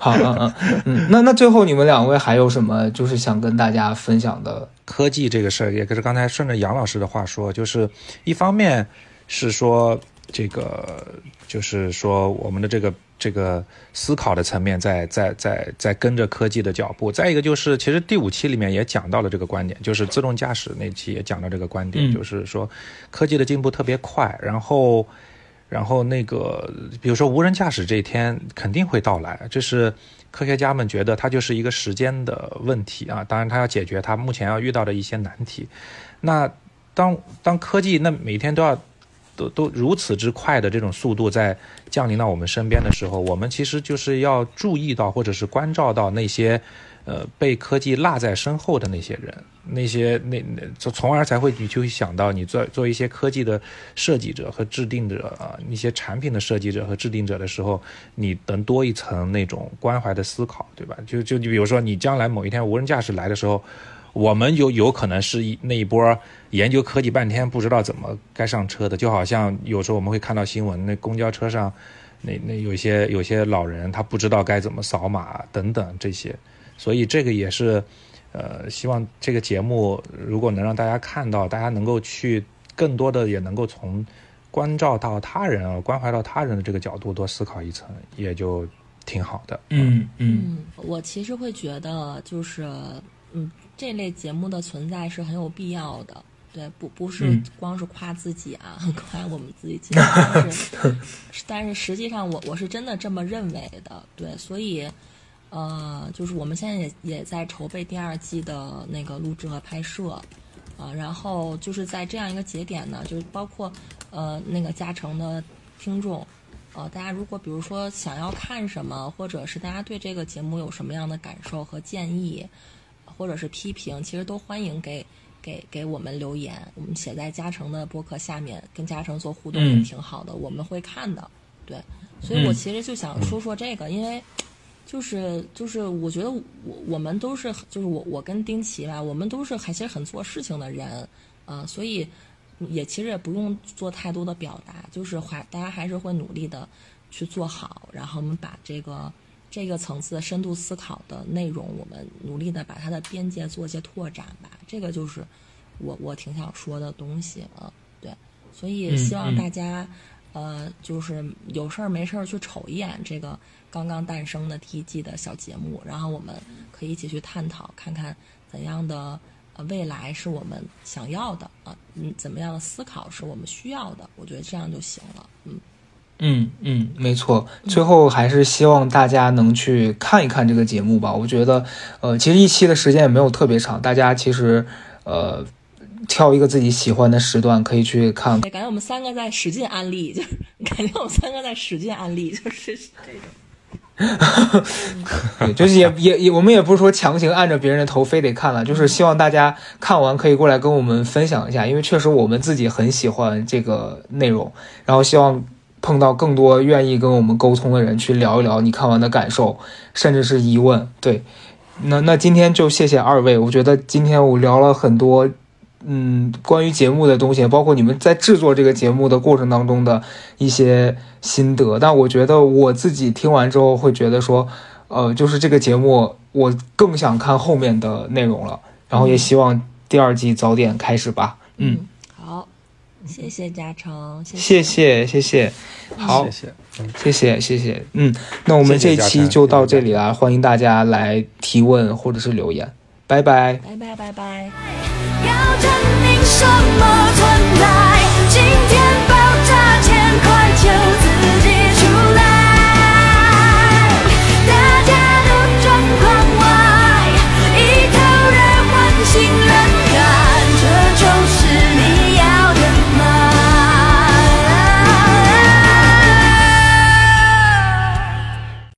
好，嗯嗯嗯，那那最后你们两位还有什么就是想跟大家分享的？科技这个事儿，也是刚才顺着杨老师的话说，就是一方面是说这个，就是说我们的这个这个思考的层面在在在在跟着科技的脚步，再一个就是其实第五期里面也讲到了这个观点，就是自动驾驶那期也讲到这个观点，嗯就是说科技的进步特别快，然后。然后那个，比如说无人驾驶这一天肯定会到来，这是科学家们觉得它就是一个时间的问题啊。当然，它要解决它目前要遇到的一些难题。那当当科技那每天都要都都如此之快的这种速度在降临到我们身边的时候，我们其实就是要注意到或者是关照到那些呃被科技落在身后的那些人，那些那那从而才会你就会想到你做做一些科技的设计者和制定者啊，一些产品的设计者和制定者的时候，你能多一层那种关怀的思考，对吧？就就你比如说你将来某一天无人驾驶来的时候。我们有有可能是一那一波研究科技半天不知道怎么该上车的，就好像有时候我们会看到新闻，那公交车上，那那有些有些老人他不知道该怎么扫码等等这些，所以这个也是，呃，希望这个节目如果能让大家看到，大家能够去更多的也能够从关照到他人啊，关怀到他人的这个角度多思考一层，也就挺好的。嗯嗯。嗯，我其实会觉得，就是嗯，这类节目的存在是很有必要的。对，不不是嗯光是夸自己啊，夸我们自己 但是实际上我我是真的这么认为的。对，所以呃，就是我们现在也也在筹备第二季的那个录制和拍摄。啊，然后就是在这样一个节点呢，就是包括呃那个嘉诚的听众，呃，大家如果比如说想要看什么，或者是大家对这个节目有什么样的感受和建议，或者是批评，其实都欢迎给给给我们留言，我们写在嘉诚的博客下面，跟嘉诚做互动也嗯挺好的，我们会看的。对，所以我嗯其实就想说说这个，因为。就是就是，我觉得我我们都是，就是我我跟丁奇吧，我们都是还其实很做事情的人，啊、所以也其实也不用做太多的表达，就是还大家还是会努力的去做好，然后我们把这个这个层次的深度思考的内容，我们努力的把它的边界做一些拓展吧。这个就是我我挺想说的东西啊，对，所以希望大家。呃，就是有事儿没事儿去瞅一眼这个刚刚诞生的第一季的小节目，然后我们可以一起去探讨，看看怎样的呃未来是我们想要的啊，嗯，怎么样的思考是我们需要的，我觉得这样就行了，嗯，嗯嗯，没错。最后还是希望大家能去看一看这个节目吧。我觉得，呃，其实一期的时间也没有特别长，大家其实呃。挑一个自己喜欢的时段，可以去看。感觉我们三个在使劲安利，就是感觉我们三个在使劲安利，就是这种。对，就是也也也，我们也不是说强行按着别人的头非得看了，就是希望大家看完可以过来跟我们分享一下，因为确实我们自己很喜欢这个内容，然后希望碰到更多愿意跟我们沟通的人去聊一聊你看完的感受，甚至是疑问。对，那那今天就谢谢二位，我觉得今天我聊了很多。嗯，关于节目的东西，包括你们在制作这个节目的过程当中的一些心得，但我觉得我自己听完之后会觉得说，呃，就是这个节目我更想看后面的内容了，然后也希望第二季早点开始吧。嗯，谢谢嘉诚，谢谢谢谢，好，谢谢，谢谢谢谢，嗯，那我们这期就到这里啦，欢迎大家来提问或者是留言，拜拜，拜拜拜拜。要证明什么存在？今天。